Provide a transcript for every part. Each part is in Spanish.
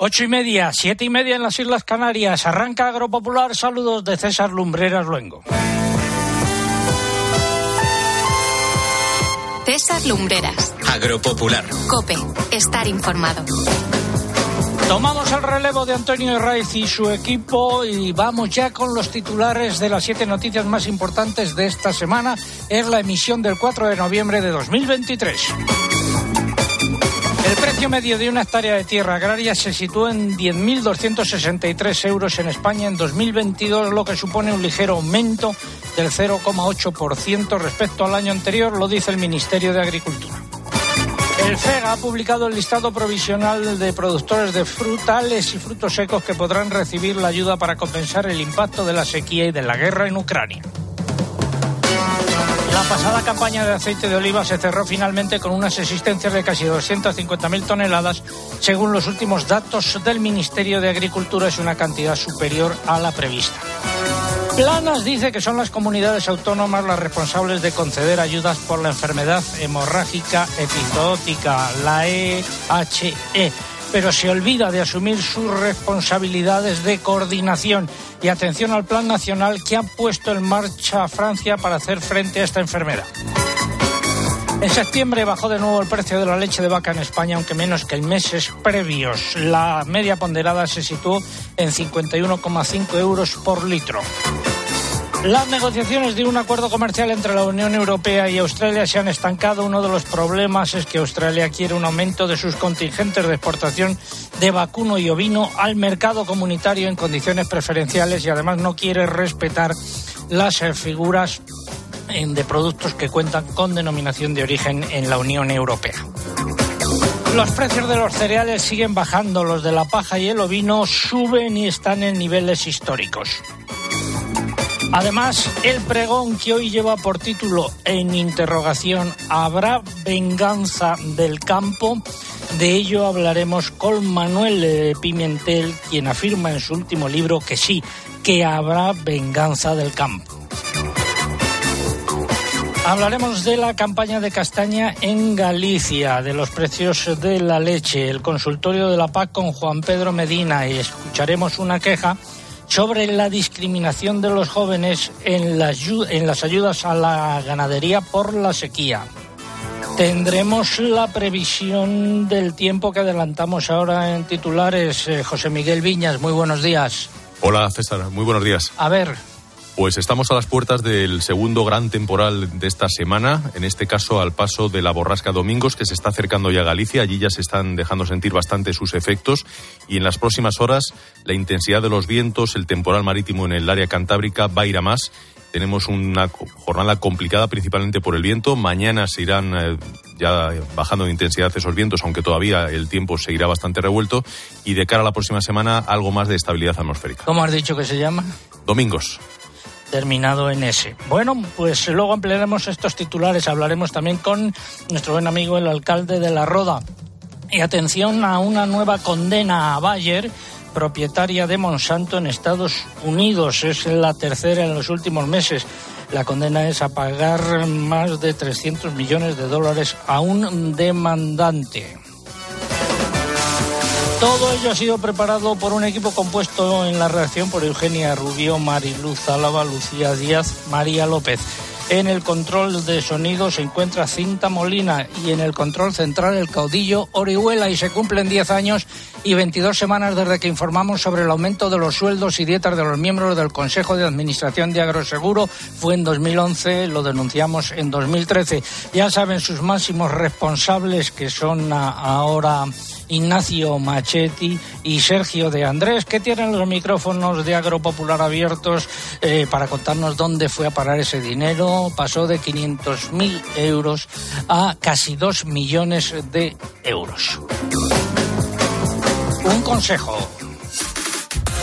Ocho y media, siete y media en las Islas Canarias. Arranca Agropopular. Saludos de César Lumbreras Luengo. César Lumbreras. Agropopular. Cope. Estar informado. Tomamos el relevo de Antonio Raiz y su equipo y vamos ya con los titulares de las siete noticias más importantes de esta semana. Es la emisión del 4 de noviembre de 2023. El precio medio de una hectárea de tierra agraria se sitúa en 10.263 euros en España en 2022, lo que supone un ligero aumento del 0,8% respecto al año anterior, lo dice el Ministerio de Agricultura. El FEGA ha publicado el listado provisional de productores de frutales y frutos secos que podrán recibir la ayuda para compensar el impacto de la sequía y de la guerra en Ucrania. La pasada campaña de aceite de oliva se cerró finalmente con unas existencias de casi 250.000 toneladas. Según los últimos datos del Ministerio de Agricultura, es una cantidad superior a la prevista. Planas dice que son las comunidades autónomas las responsables de conceder ayudas por la enfermedad hemorrágica epizootica, la EHE pero se olvida de asumir sus responsabilidades de coordinación y atención al plan nacional que ha puesto en marcha Francia para hacer frente a esta enfermedad. En septiembre bajó de nuevo el precio de la leche de vaca en España, aunque menos que en meses previos. La media ponderada se situó en 51,5 euros por litro. Las negociaciones de un acuerdo comercial entre la Unión Europea y Australia se han estancado. Uno de los problemas es que Australia quiere un aumento de sus contingentes de exportación de vacuno y ovino al mercado comunitario en condiciones preferenciales y además no quiere respetar las eh, figuras de productos que cuentan con denominación de origen en la Unión Europea. Los precios de los cereales siguen bajando, los de la paja y el ovino suben y están en niveles históricos. Además, el pregón que hoy lleva por título en interrogación ¿Habrá venganza del campo? De ello hablaremos con Manuel Pimentel, quien afirma en su último libro que sí, que habrá venganza del campo. Hablaremos de la campaña de castaña en Galicia, de los precios de la leche, el consultorio de la PAC con Juan Pedro Medina y escucharemos una queja sobre la discriminación de los jóvenes en las, en las ayudas a la ganadería por la sequía. Tendremos la previsión del tiempo que adelantamos ahora en titulares. Eh, José Miguel Viñas, muy buenos días. Hola César, muy buenos días. A ver, pues estamos a las puertas del segundo gran temporal de esta semana, en este caso al paso de la borrasca Domingos, que se está acercando ya a Galicia. Allí ya se están dejando sentir bastante sus efectos y en las próximas horas la intensidad de los vientos, el temporal marítimo en el área cantábrica va a ir a más. Tenemos una jornada complicada principalmente por el viento. Mañana se irán eh, ya bajando de intensidad esos vientos, aunque todavía el tiempo seguirá bastante revuelto. Y de cara a la próxima semana, algo más de estabilidad atmosférica. ¿Cómo has dicho que se llama? Domingos terminado en ese. Bueno, pues luego ampliaremos estos titulares. Hablaremos también con nuestro buen amigo, el alcalde de La Roda. Y atención a una nueva condena a Bayer, propietaria de Monsanto en Estados Unidos. Es la tercera en los últimos meses. La condena es a pagar más de 300 millones de dólares a un demandante. Todo ello ha sido preparado por un equipo compuesto en la redacción por Eugenia Rubio, Mariluz Álava, Lucía Díaz, María López. En el control de sonido se encuentra Cinta Molina y en el control central el caudillo Orihuela y se cumplen 10 años y 22 semanas desde que informamos sobre el aumento de los sueldos y dietas de los miembros del Consejo de Administración de Agroseguro. Fue en 2011, lo denunciamos en 2013. Ya saben sus máximos responsables que son ahora Ignacio Machetti y Sergio de Andrés, que tienen los micrófonos de Agropopular abiertos eh, para contarnos dónde fue a parar ese dinero. Pasó de 500.000 euros a casi 2 millones de euros. Un consejo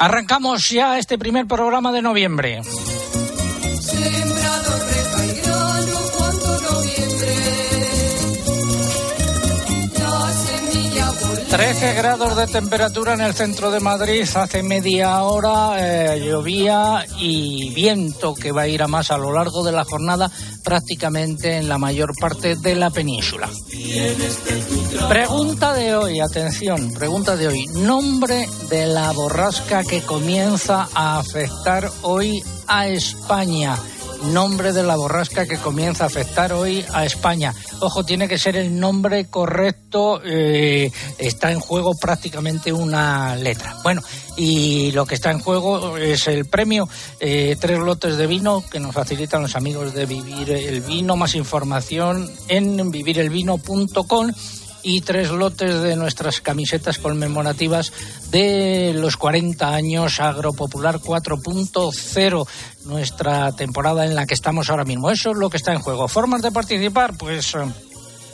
Arrancamos ya este primer programa de noviembre. 13 grados de temperatura en el centro de Madrid. Hace media hora eh, llovía y viento que va a ir a más a lo largo de la jornada, prácticamente en la mayor parte de la península. Pregunta de hoy, atención, pregunta de hoy. Nombre de la borrasca que comienza a afectar hoy a España nombre de la borrasca que comienza a afectar hoy a España. Ojo, tiene que ser el nombre correcto, eh, está en juego prácticamente una letra. Bueno, y lo que está en juego es el premio, eh, tres lotes de vino que nos facilitan los amigos de Vivir el Vino. Más información en vivirelvino.com y tres lotes de nuestras camisetas conmemorativas de los 40 años Agropopular 4.0, nuestra temporada en la que estamos ahora mismo. Eso es lo que está en juego. ¿Formas de participar? Pues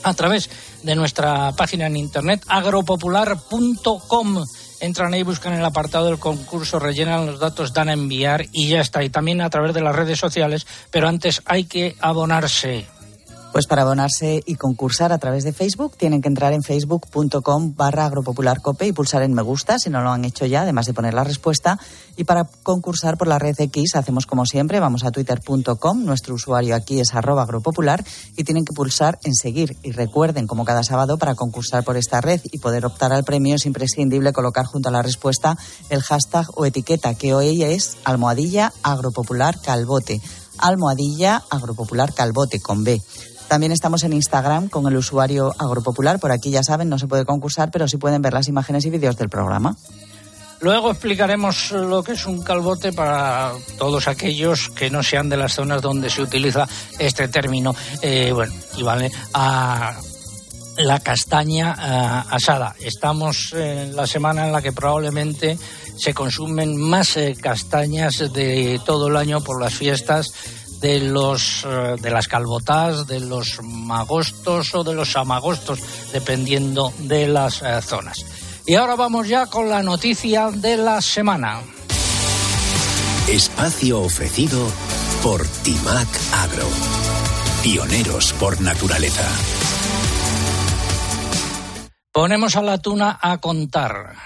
a través de nuestra página en internet agropopular.com. Entran ahí, buscan el apartado del concurso, rellenan los datos, dan a enviar y ya está. Y también a través de las redes sociales, pero antes hay que abonarse. Pues para abonarse y concursar a través de Facebook tienen que entrar en facebook.com barra agropopularcope y pulsar en me gusta si no lo han hecho ya, además de poner la respuesta. Y para concursar por la red X hacemos como siempre, vamos a twitter.com, nuestro usuario aquí es arroba agropopular y tienen que pulsar en seguir. Y recuerden, como cada sábado, para concursar por esta red y poder optar al premio es imprescindible colocar junto a la respuesta el hashtag o etiqueta que hoy es almohadilla agropopular calbote almohadilla agropopular calbote con B. También estamos en Instagram con el usuario Agropopular. Por aquí ya saben, no se puede concursar, pero sí pueden ver las imágenes y vídeos del programa. Luego explicaremos lo que es un calbote para todos aquellos que no sean de las zonas donde se utiliza este término. Eh, bueno, y vale a la castaña eh, asada. Estamos en la semana en la que probablemente se consumen más eh, castañas de todo el año por las fiestas de los eh, de las calbotas, de los magostos o de los amagostos, dependiendo de las eh, zonas. Y ahora vamos ya con la noticia de la semana. Espacio ofrecido por Timac Agro. Pioneros por naturaleza. Ponemos a la tuna a contar.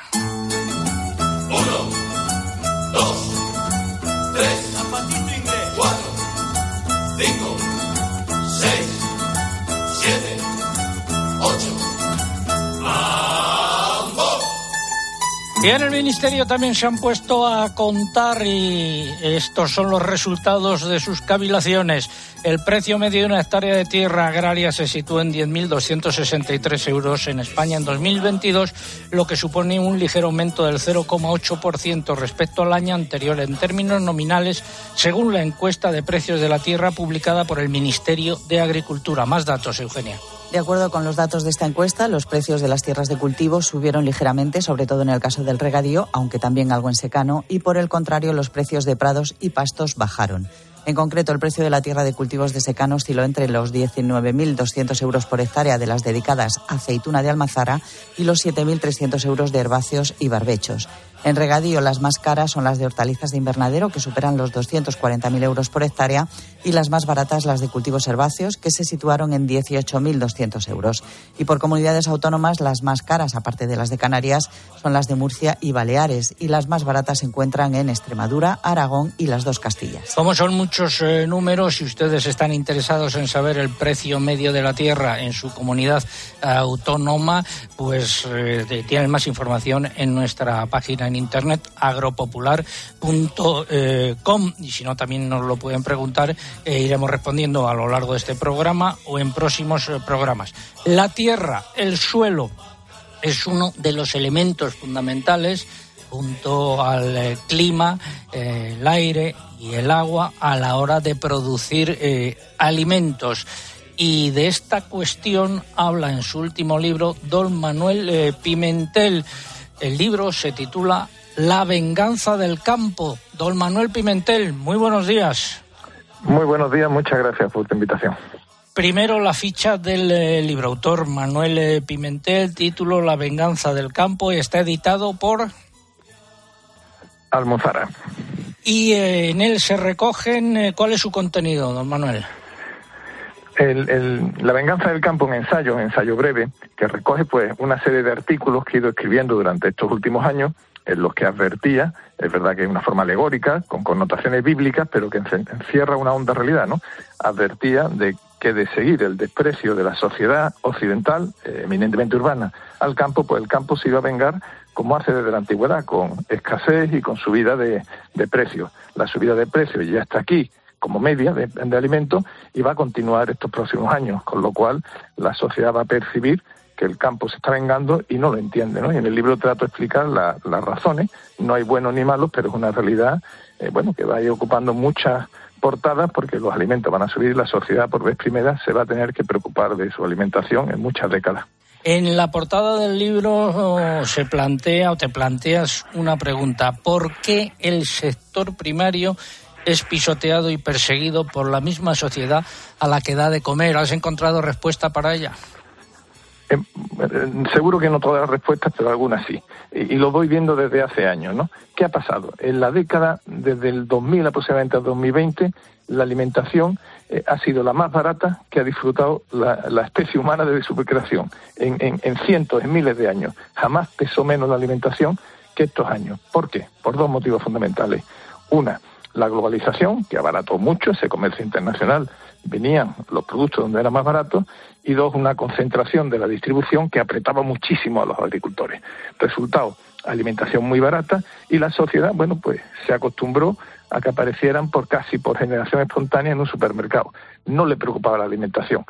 Y en el Ministerio también se han puesto a contar y estos son los resultados de sus cavilaciones. El precio medio de una hectárea de tierra agraria se sitúa en 10.263 euros en España en 2022, lo que supone un ligero aumento del 0,8% respecto al año anterior en términos nominales, según la encuesta de precios de la tierra publicada por el Ministerio de Agricultura. Más datos, Eugenia. De acuerdo con los datos de esta encuesta, los precios de las tierras de cultivo subieron ligeramente, sobre todo en el caso del regadío, aunque también algo en secano, y por el contrario, los precios de prados y pastos bajaron. En concreto, el precio de la tierra de cultivos de secano osciló entre los 19.200 euros por hectárea de las dedicadas a aceituna de almazara y los 7.300 euros de herbáceos y barbechos. En regadío, las más caras son las de hortalizas de invernadero, que superan los 240.000 euros por hectárea, y las más baratas las de cultivos herbáceos, que se situaron en 18.200 euros. Y por comunidades autónomas, las más caras, aparte de las de Canarias, son las de Murcia y Baleares, y las más baratas se encuentran en Extremadura, Aragón y las dos Castillas. Como son muchos eh, números, y ustedes están interesados en saber el precio medio de la tierra en su comunidad autónoma, pues eh, tienen más información en nuestra página en internet agropopular.com y si no también nos lo pueden preguntar e iremos respondiendo a lo largo de este programa o en próximos eh, programas. La tierra, el suelo, es uno de los elementos fundamentales junto al eh, clima, el aire y el agua a la hora de producir alimentos. Y de esta cuestión habla en su último libro don Manuel Pimentel. El libro se titula La venganza del campo. Don Manuel Pimentel, muy buenos días. Muy buenos días, muchas gracias por tu invitación. Primero la ficha del eh, libro, autor Manuel eh, Pimentel, título La venganza del campo y está editado por... Almozara. Y eh, en él se recogen, eh, ¿cuál es su contenido, don Manuel? La venganza del campo, un ensayo, un ensayo breve, que recoge pues una serie de artículos que he ido escribiendo durante estos últimos años, en los que advertía, es verdad que es una forma alegórica, con connotaciones bíblicas, pero que encierra una honda realidad, ¿no? Advertía de que de seguir el desprecio de la sociedad occidental, eh, eminentemente urbana, al campo, pues el campo se iba a vengar como hace desde la antigüedad, con escasez y con subida de, de precios. La subida de precios ya está aquí, como media de, alimentos y va a continuar estos próximos años, con lo cual la sociedad va a percibir que el campo se está vengando y no lo entiende. ¿no? Y en el libro trato de explicar las razones, no hay buenos ni malos, pero es una realidad eh, bueno, que va a ir ocupando muchas portadas porque los alimentos van a subir y la sociedad por vez primera se va a tener que preocupar de su alimentación en muchas décadas. En la portada del libro se plantea o te planteas una pregunta, ¿por qué el sector primario es pisoteado y perseguido por la misma sociedad a la que da de comer. ¿Has encontrado respuesta para ella? Eh, seguro que no todas las respuestas, pero algunas sí. Y, lo voy viendo desde hace años, ¿no? ¿Qué ha pasado? En la década, desde el 2000 aproximadamente al 2020, la alimentación eh, ha sido la más barata que ha disfrutado la, especie humana desde su creación. En, en, cientos, en miles de años. Jamás pesó menos la alimentación que estos años. ¿Por qué? Por dos motivos fundamentales. Una, la globalización, que abarató mucho ese comercio internacional, venían los productos donde era más barato, y dos, una concentración de la distribución que apretaba muchísimo a los agricultores. Resultado, alimentación muy barata y la sociedad, bueno, pues se acostumbró a que aparecieran por casi por generación espontánea en un supermercado. No le preocupaba la alimentación.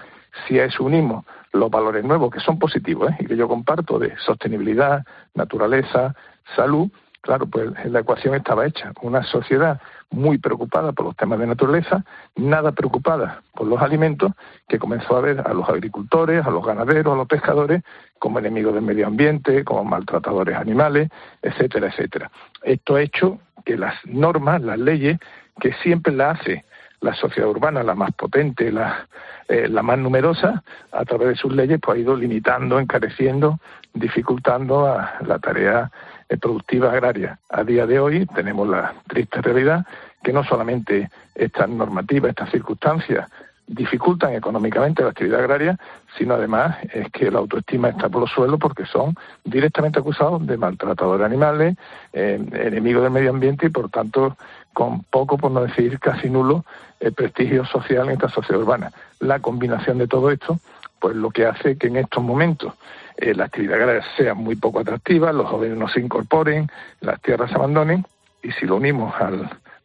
Si a eso unimos los valores nuevos, que son positivos ¿eh? y que yo comparto, de sostenibilidad, naturaleza, salud, claro, pues la ecuación estaba hecha. Una sociedad muy preocupada por los temas de naturaleza, nada preocupada por los alimentos, que comenzó a ver a los agricultores, a los ganaderos, a los pescadores como enemigos del medio ambiente, como maltratadores animales, etcétera, etcétera. Esto ha hecho que las normas, las leyes, que siempre la hace la sociedad urbana, la más potente, la, eh, la más numerosa, a través de sus leyes, pues ha ido limitando, encareciendo, dificultando a la tarea productiva agraria. A día de hoy tenemos la triste realidad que no solamente estas normativas, estas circunstancias dificultan económicamente la actividad agraria, sino además es que la autoestima está por los suelos porque son directamente acusados de maltratadores animales, eh, enemigos del medio ambiente y por tanto con poco, por no decir casi nulo, el prestigio social en esta sociedad urbana. La combinación de todo esto, pues lo que hace que en estos momentos eh, la actividad agraria sea muy poco atractiva, los jóvenes no se incorporen, las tierras se abandonen, y si lo unimos a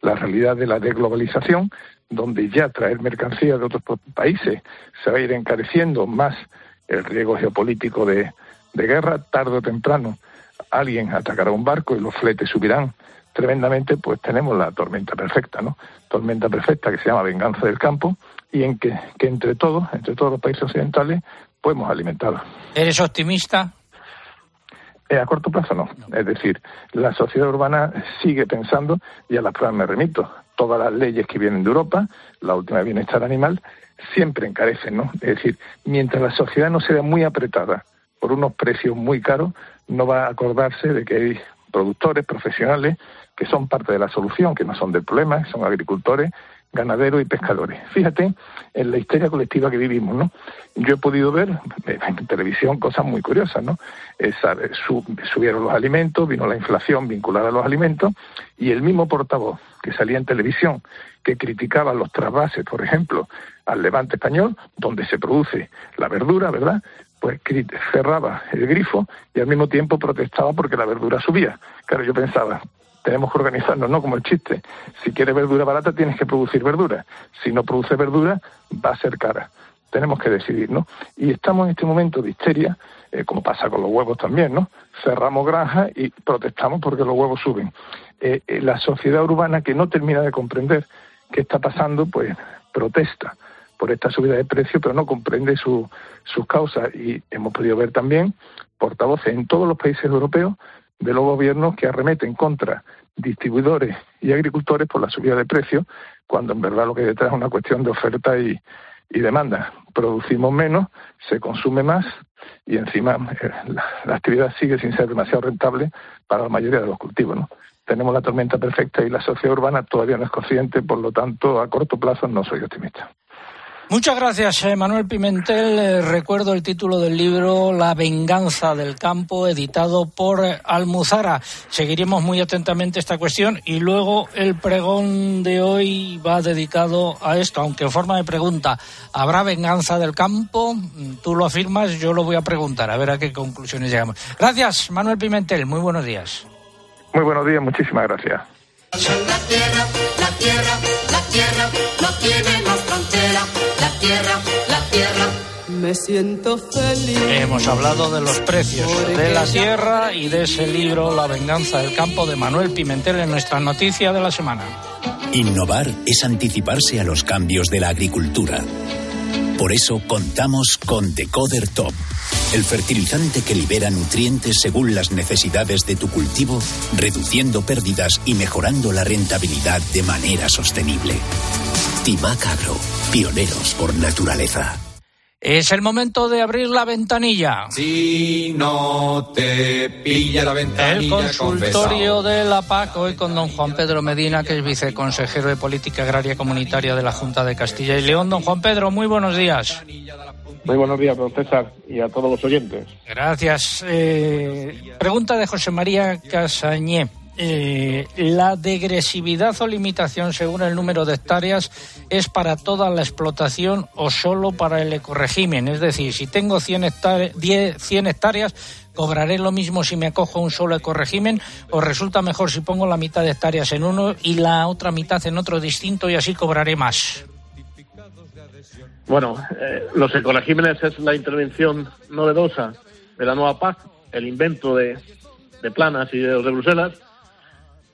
la realidad de la desglobalización, donde ya traer mercancías de otros países se va a ir encareciendo más el riesgo geopolítico de, de guerra, tarde o temprano alguien atacará un barco y los fletes subirán tremendamente, pues tenemos la tormenta perfecta, ¿no? Tormenta perfecta que se llama venganza del campo y en que, que entre todos, entre todos los países occidentales, podemos alimentarlo. ¿Eres optimista? Eh, a corto plazo no. Es decir, la sociedad urbana sigue pensando, y a las pruebas me remito, todas las leyes que vienen de Europa, la última de bienestar animal, siempre encarecen, ¿no? Es decir, mientras la sociedad no sea muy apretada por unos precios muy caros, no va a acordarse de que hay productores profesionales que son parte de la solución, que no son del problema, son agricultores ganaderos y pescadores. Fíjate en la histeria colectiva que vivimos, ¿no? Yo he podido ver en televisión cosas muy curiosas, ¿no? subieron los alimentos, vino la inflación vinculada a los alimentos y el mismo portavoz que salía en televisión que criticaba los trasvases, por ejemplo, al levante español, donde se produce la verdura, ¿verdad? Pues cerraba el grifo y al mismo tiempo protestaba porque la verdura subía. Claro, yo pensaba, tenemos que organizarnos, no como el chiste. Si quieres verdura barata, tienes que producir verdura. Si no produce verdura, va a ser cara. Tenemos que decidir, ¿no? Y estamos en este momento de histeria, eh, como pasa con los huevos también, ¿no? Cerramos granjas y protestamos porque los huevos suben. Eh, eh, la sociedad urbana que no termina de comprender qué está pasando, pues protesta por esta subida de precio, pero no comprende sus causas. Y hemos podido ver también portavoces en todos los países europeos de los gobiernos que arremeten contra distribuidores y agricultores por la subida de precios, cuando en verdad lo que hay detrás es una cuestión de oferta y, demanda. Producimos menos, se consume más y encima eh, la, actividad sigue sin ser demasiado rentable para la mayoría de los cultivos. tenemos la tormenta perfecta y la sociedad urbana todavía no es consciente, por lo tanto, a corto plazo no soy optimista. Muchas gracias, eh, Manuel Pimentel. Eh, recuerdo el título del libro La venganza del campo, editado por eh, Almuzara. Seguiremos muy atentamente esta cuestión y luego el pregón de hoy va dedicado a esto, aunque en forma de pregunta. ¿Habrá venganza del campo? Mm, tú lo afirmas, yo lo voy a preguntar, a ver a qué conclusiones llegamos. Gracias, Manuel Pimentel. Muy buenos días. Muy buenos días, muchísimas gracias. La tierra, la tierra, la tierra no tiene más frontera. La tierra, la tierra. Me siento feliz. Hemos hablado de los precios de la tierra y de ese libro La venganza del campo de Manuel Pimentel en nuestra noticia de la semana. Innovar es anticiparse a los cambios de la agricultura. Por eso contamos con Decoder Top, el fertilizante que libera nutrientes según las necesidades de tu cultivo, reduciendo pérdidas y mejorando la rentabilidad de manera sostenible. Timac Agro, pioneros por naturaleza. Es el momento de abrir la ventanilla. Si no te pilla la ventanilla. El consultorio de la PAC, hoy con don Juan Pedro Medina, que es viceconsejero de Política Agraria Comunitaria de la Junta de Castilla y León. Don Juan Pedro, muy buenos días. Muy buenos días, don César, y a todos los oyentes. Gracias. Eh, pregunta de José María Casañé. Eh, la degresividad o limitación según el número de hectáreas es para toda la explotación o solo para el ecoregimen. Es decir, si tengo 100 hectáreas, 10, 100 hectáreas ¿cobraré lo mismo si me acojo a un solo ecoregimen o resulta mejor si pongo la mitad de hectáreas en uno y la otra mitad en otro distinto y así cobraré más? Bueno, eh, los ecoregímenes es la intervención novedosa de la nueva PAC, el invento de, de Planas y de los de Bruselas,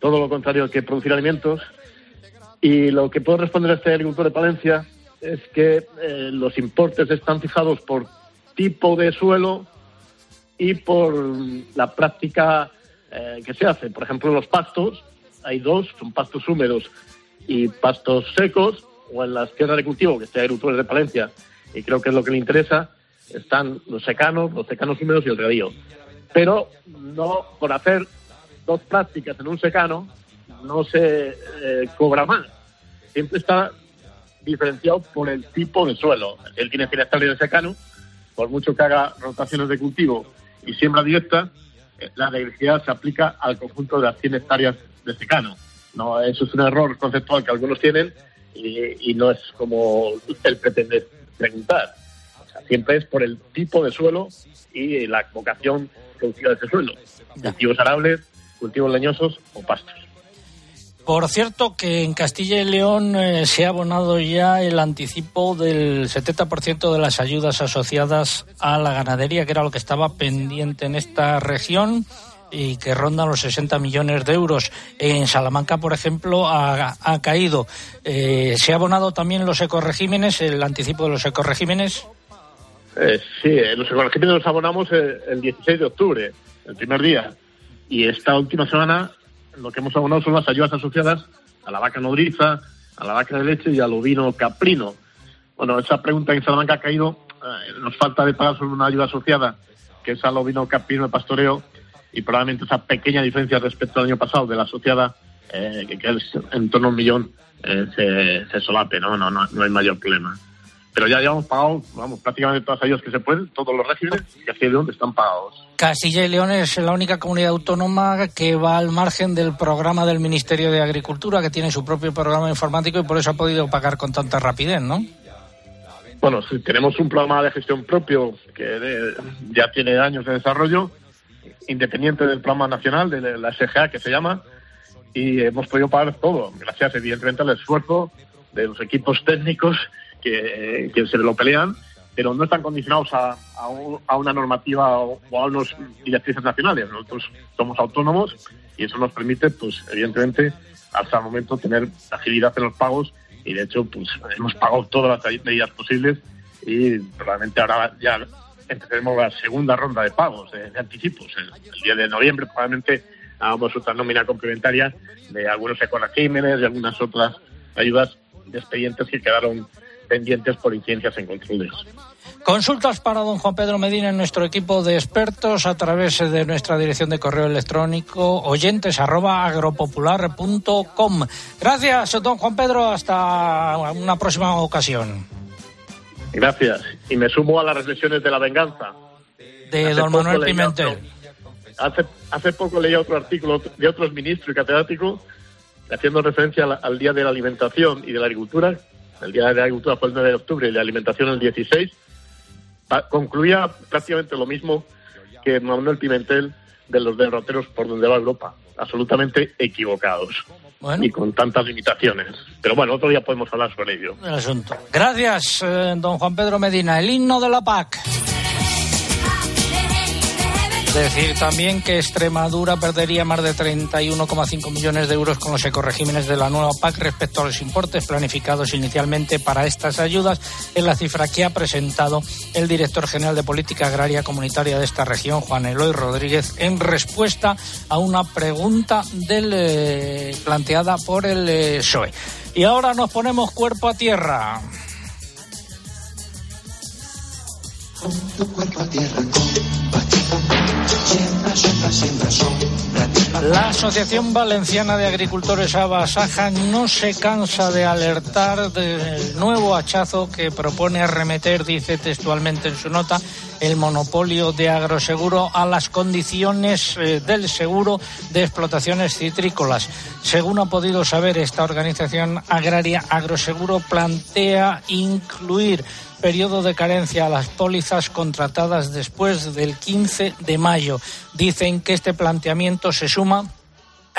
todo lo contrario que producir alimentos. Y lo que puedo responder a este agricultor de Palencia es que eh, los importes están fijados por tipo de suelo y por la práctica eh, que se hace. Por ejemplo, los pastos, hay dos, son pastos húmedos y pastos secos, o en las tierras de cultivo, que este agricultor de Palencia, y creo que es lo que le interesa, están los secanos, los secanos húmedos y el regadío. Pero no por hacer dos prácticas en un secano no se eh, cobra más. Siempre está diferenciado por el tipo de suelo. Él tiene 100 hectáreas de secano, por mucho que haga rotaciones de cultivo y siembra directa, eh, la degresividad se aplica al conjunto de las 100 hectáreas de secano. No, eso es un error conceptual que algunos tienen y, y no es como él pretende preguntar. O sea, siempre es por el tipo de suelo y la vocación productiva de ese suelo. Cultivos arables, cultivos leñosos o pastos. Por cierto, que en Castilla y León eh, se ha abonado ya el anticipo del 70% de las ayudas asociadas a la ganadería, que era lo que estaba pendiente en esta región y que ronda los 60 millones de euros. En Salamanca, por ejemplo, ha, ha caído. Eh, ¿Se ha abonado también los ecoregímenes, el anticipo de los ecoregímenes? Eh, sí, los ecoregímenes los abonamos el, el 16 de octubre, el primer día. Y esta última semana lo que hemos abonado son las ayudas asociadas a la vaca nodriza, a la vaca de leche y al ovino caprino. Bueno, esa pregunta en Salamanca ha caído, eh, nos falta de pagar sobre una ayuda asociada, que es al ovino caprino de pastoreo, y probablemente esa pequeña diferencia respecto al año pasado de la asociada, eh, que, es en torno a un millón, eh, se, se solape, ¿no? No, no, no hay mayor problema. Pero ya llevamos pagado, vamos, prácticamente todas las ayudas que se pueden, todos los regímenes, y así de donde están pagados. Castilla y León es la única comunidad autónoma que va al margen del programa del Ministerio de Agricultura, que tiene su propio programa informático y por eso ha podido pagar con tanta rapidez, ¿no? Bueno, sí, tenemos un programa de gestión propio que de- ya tiene años de desarrollo, independiente del programa nacional, de la SGA que se llama, y hemos podido pagar todo, gracias evidentemente al esfuerzo de los equipos técnicos que, que se lo pelean, pero no están condicionados a, a un- a una normativa o, a unos directrices nacionales. Nosotros somos autónomos y eso nos permite, pues evidentemente, hasta el momento tener agilidad en los pagos y de hecho, pues hemos pagado todas las medidas posibles y probablemente ahora ya empezaremos la segunda ronda de pagos, de, de anticipos. El, el día de noviembre probablemente hagamos otra nómina complementaria de algunos ecoregímenes y algunas otras ayudas de expedientes que quedaron pendientes por incidencias en controles. Consultas para don Juan Pedro Medina en nuestro equipo de expertos a través de nuestra dirección de correo electrónico oyentes arroba agropopular.com. Gracias, don Juan Pedro. Hasta una próxima ocasión. Gracias. Y me sumo a las reflexiones de la venganza. De Hace don Manuel Pimentel. otro- Hace, hace poco leí otro artículo de otros ministros y catedráticos haciendo referencia al, al Día de la Alimentación y de la Agricultura. El Día de la Agricultura fue el 9 de octubre y la Alimentación el 16. Pa- concluía prácticamente lo mismo que Manuel Pimentel de los derroteros por donde va Europa. Absolutamente equivocados. Bueno. Y con tantas limitaciones. Pero bueno, otro día podemos hablar sobre ello. el asunto. Gracias, eh, don Juan Pedro Medina. El himno de la PAC. Decir también que Extremadura perdería más de 31,5 millones de euros con los ecoregímenes de la nueva PAC respecto a los importes planificados inicialmente para estas ayudas, en la cifra que ha presentado el director general de Política Agraria Comunitaria de esta región, Juan Eloy Rodríguez, en respuesta a una pregunta eh, planteada por el eh, PSOE. Y ahora nos ponemos cuerpo a tierra. 现在现在现在说。La Asociación Valenciana de Agricultores Abasaja no se cansa de alertar del nuevo hachazo que propone arremeter, dice textualmente en su nota, el monopolio de agroseguro a las condiciones eh, del seguro de explotaciones citrícolas. Según ha podido saber esta organización agraria, Agroseguro plantea incluir periodo de carencia a las pólizas contratadas después del 15 de mayo. Dicen que este planteamiento se suma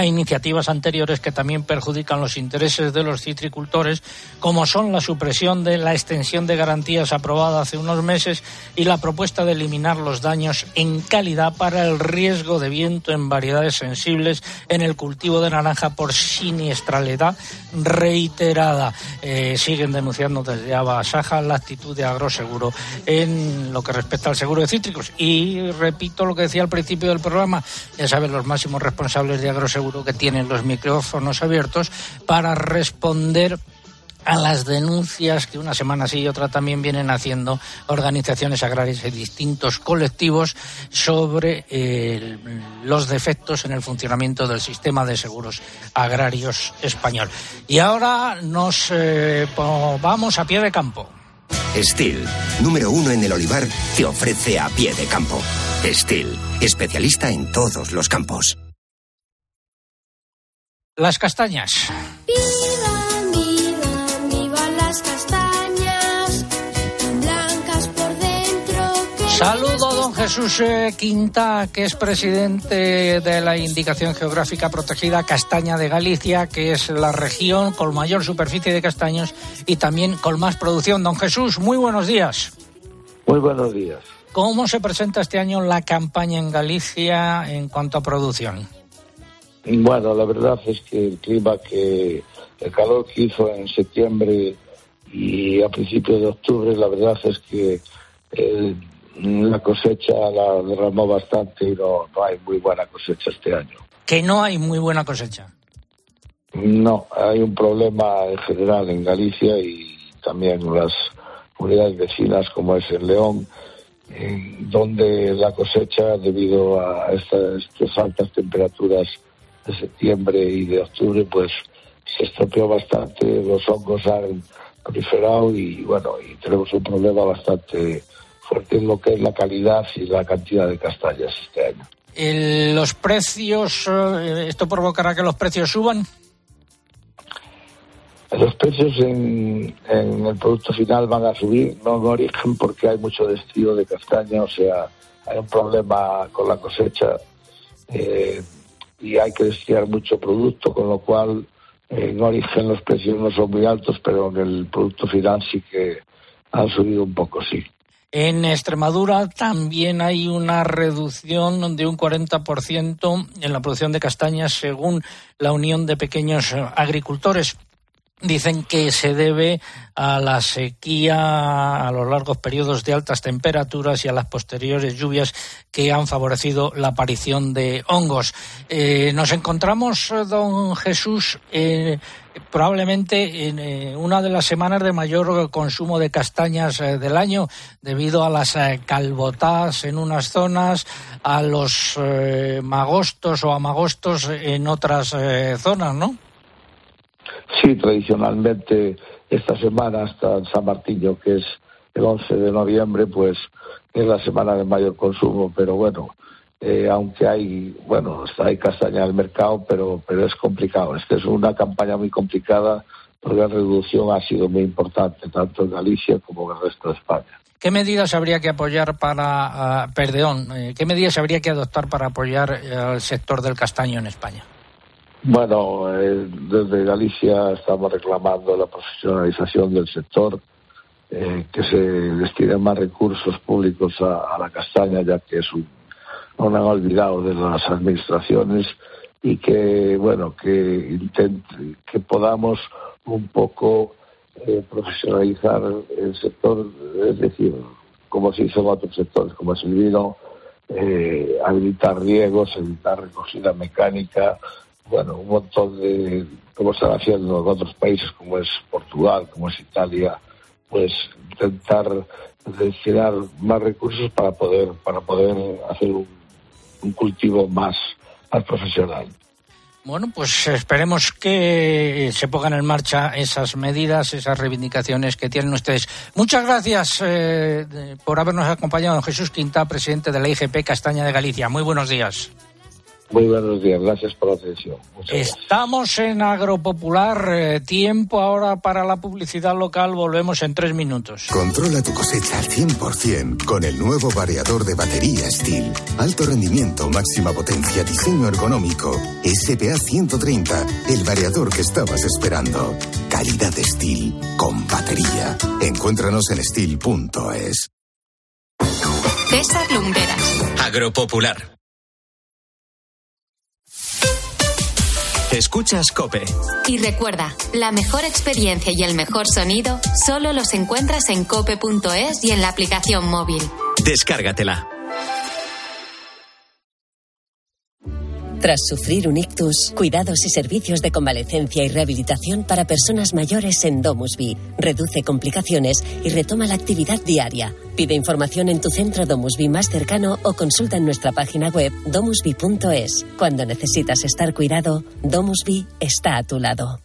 a iniciativas anteriores que también perjudican los intereses de los citricultores, como son la supresión de la extensión de garantías aprobada hace unos meses y la propuesta de eliminar los daños en calidad para el riesgo de viento en variedades sensibles en el cultivo de naranja por siniestralidad reiterada. Eh, siguen denunciando desde Abasaja la actitud de Agroseguro en lo que respecta al seguro de cítricos. Y repito lo que decía al principio del programa, ya saben los máximos responsables de Agroseguro que tienen los micrófonos abiertos para responder a las denuncias que una semana sí y otra también vienen haciendo organizaciones agrarias y distintos colectivos sobre eh, los defectos en el funcionamiento del sistema de seguros agrarios español. Y ahora nos eh, vamos a pie de campo. Steel, número uno en el olivar, te ofrece a pie de campo. Steel, especialista en todos los campos. Las castañas. Viva, viva, viva las castañas, tan blancas por dentro que... Saludo, don Jesús eh, Quinta, que es presidente de la Indicación Geográfica Protegida Castaña de Galicia, que es la región con mayor superficie de castaños y también con más producción. Don Jesús, muy buenos días. Muy buenos días. ¿Cómo se presenta este año la campaña en Galicia en cuanto a producción? Bueno, la verdad es que el clima que el calor que hizo en septiembre y a principios de octubre, la verdad es que eh, la cosecha la derramó bastante y no, no hay muy buena cosecha este año. Que no hay muy buena cosecha. No, hay un problema en general en Galicia y también en las unidades vecinas como es en León, donde la cosecha debido a estas altas temperaturas de septiembre y de octubre pues se estropeó bastante, los hongos han proliferado y bueno, y tenemos un problema bastante fuerte en lo que es la calidad y la cantidad de castañas este año. El- los precios, eh, ¿esto provocará que los precios suban? Los precios en, en el producto final van a subir, no en origen, porque hay mucho destío de castaña, o sea, hay un problema con la cosecha eh, y hay que destilar mucho producto, con lo cual eh, en origen los precios no son muy altos, pero en el producto final sí que han subido un poco, sí. En Extremadura también hay una reducción de un 40% en la producción de castañas según la Unión de Pequeños Agricultores. Dicen que se debe a la sequía, a los largos periodos de altas temperaturas y a las posteriores lluvias que han favorecido la aparición de hongos. Eh, nos encontramos, don Jesús, eh, probablemente en eh, una de las semanas de mayor consumo de castañas del año debido a las calbotas en unas zonas, a los magostos o amagostos en otras zonas, ¿no? Sí, tradicionalmente esta semana hasta San Martín, que es el 11 de noviembre, pues es la semana de mayor consumo, pero bueno, eh, aunque hay, bueno, hay castaña el mercado, pero, pero es complicado. Esta es una campaña muy complicada porque la reducción ha sido muy importante, tanto en Galicia como en el resto de España. ¿Qué medidas habría que apoyar para, uh, perdón, eh, qué medidas habría que adoptar para apoyar eh, al sector del castaño en España? Bueno, eh, desde Galicia estamos reclamando la profesionalización del sector, eh, que se destinen más recursos públicos a, la castaña, ya que es un, han olvidado de las administraciones y que, bueno, que, que podamos un poco eh, profesionalizar el sector, es decir, como se hizo en otros sectores, como es el vino, habilitar riegos, habilitar recogida mecánica, bueno, un montón de, como están haciendo en otros países como es Portugal, como es Italia, pues intentar destinar más recursos para poder, para poder hacer un, cultivo más, más profesional. Bueno, pues esperemos que se pongan en marcha esas medidas, esas reivindicaciones que tienen ustedes. Muchas gracias eh, por habernos acompañado, Jesús Quinta, presidente de la IGP Castaña de Galicia. Muy buenos días. Muy buenos días, gracias por la atención. Estamos en Agropopular, eh, tiempo ahora para la publicidad local, volvemos en tres minutos. Controla tu cosecha al 100% con el nuevo variador de batería Steel. Alto rendimiento, máxima potencia, diseño ergonómico. SPA 130, el variador que estabas esperando. Calidad Steel con batería. Encuéntranos en steel.es. César Lumberas. Agropopular. Escuchas Cope. Y recuerda, la mejor experiencia y el mejor sonido solo los encuentras en cope.es y en la aplicación móvil. Descárgatela. Tras sufrir un ictus, cuidados y servicios de convalecencia y rehabilitación para personas mayores en Domusby. Reduce complicaciones y retoma la actividad diaria. Pide información en tu centro Domusby más cercano o consulta en nuestra página web domusby.es. Cuando necesitas estar cuidado, Domusby está a tu lado.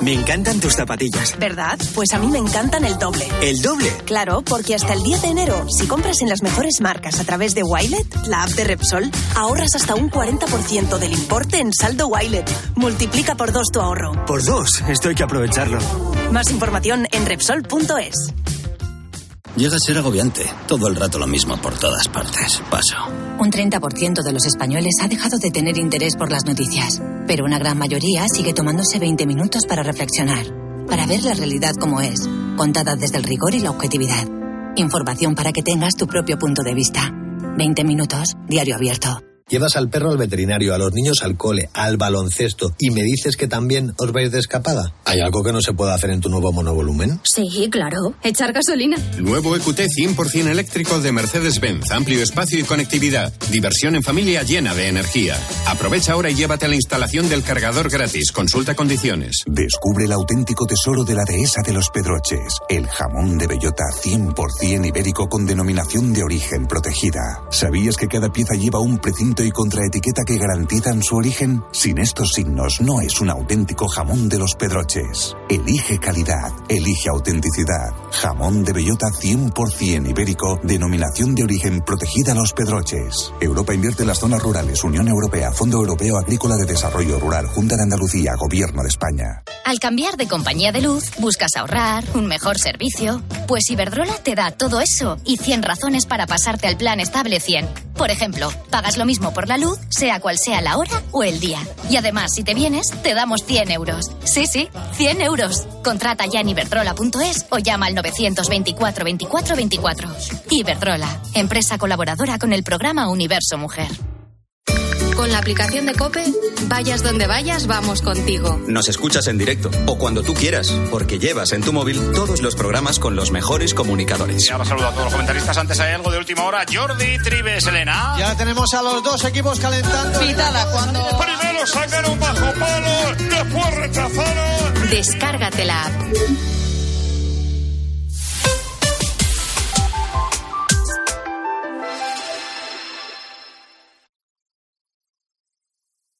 Me encantan tus zapatillas. ¿Verdad? Pues a mí me encantan el doble. ¿El doble? Claro, porque hasta el 10 de enero, si compras en las mejores marcas a través de Wilet, la app de Repsol, ahorras hasta un 40% del importe en saldo Wilet. Multiplica por dos tu ahorro. Por dos, esto hay que aprovecharlo. Más información en Repsol.es. Llega a ser agobiante. Todo el rato lo mismo por todas partes. Paso. Un 30% de los españoles ha dejado de tener interés por las noticias, pero una gran mayoría sigue tomándose 20 minutos para reflexionar, para ver la realidad como es, contada desde el rigor y la objetividad. Información para que tengas tu propio punto de vista. 20 minutos, diario abierto. Llevas al perro al veterinario, a los niños al cole, al baloncesto y me dices que también os vais de escapada. ¿Hay algo que no se pueda hacer en tu nuevo monovolumen? Sí, claro. Echar gasolina. Nuevo EQT 100% eléctrico de Mercedes-Benz. Amplio espacio y conectividad. Diversión en familia llena de energía. Aprovecha ahora y llévate a la instalación del cargador gratis. Consulta condiciones. Descubre el auténtico tesoro de la dehesa de los Pedroches. El jamón de bellota 100% ibérico con denominación de origen protegida. ¿Sabías que cada pieza lleva un precinto y contraetiqueta que garantizan su origen? Sin estos signos no es un auténtico jamón de los Pedroches. Elige calidad, elige autenticidad. Jamón de bellota 100% ibérico, denominación de origen protegida Los Pedroches. Europa invierte en las zonas rurales, Unión Europea, Fondo Europeo Agrícola de Desarrollo Rural, Junta de Andalucía, Gobierno de España. Al cambiar de compañía de luz, buscas ahorrar, un mejor servicio. Pues Iberdrola te da todo eso y 100 razones para pasarte al plan estable 100. Por ejemplo, pagas lo mismo por la luz, sea cual sea la hora o el día. Y además, si te vienes, te damos 100 euros. Sí, sí, 100 euros. Contrata ya en iberdrola.es o llama al 924 24 24. Iberdrola, empresa colaboradora con el programa Universo Mujer. Con la aplicación de Cope, vayas donde vayas, vamos contigo. Nos escuchas en directo o cuando tú quieras, porque llevas en tu móvil todos los programas con los mejores comunicadores. Y ahora saludo a todos los comentaristas. Antes hay algo de última hora. Jordi Tribes, Elena. Ya tenemos a los dos equipos calentando. Pitada cuando. Primero sacaron bajo palo, después rechazaron. Descárgate la app.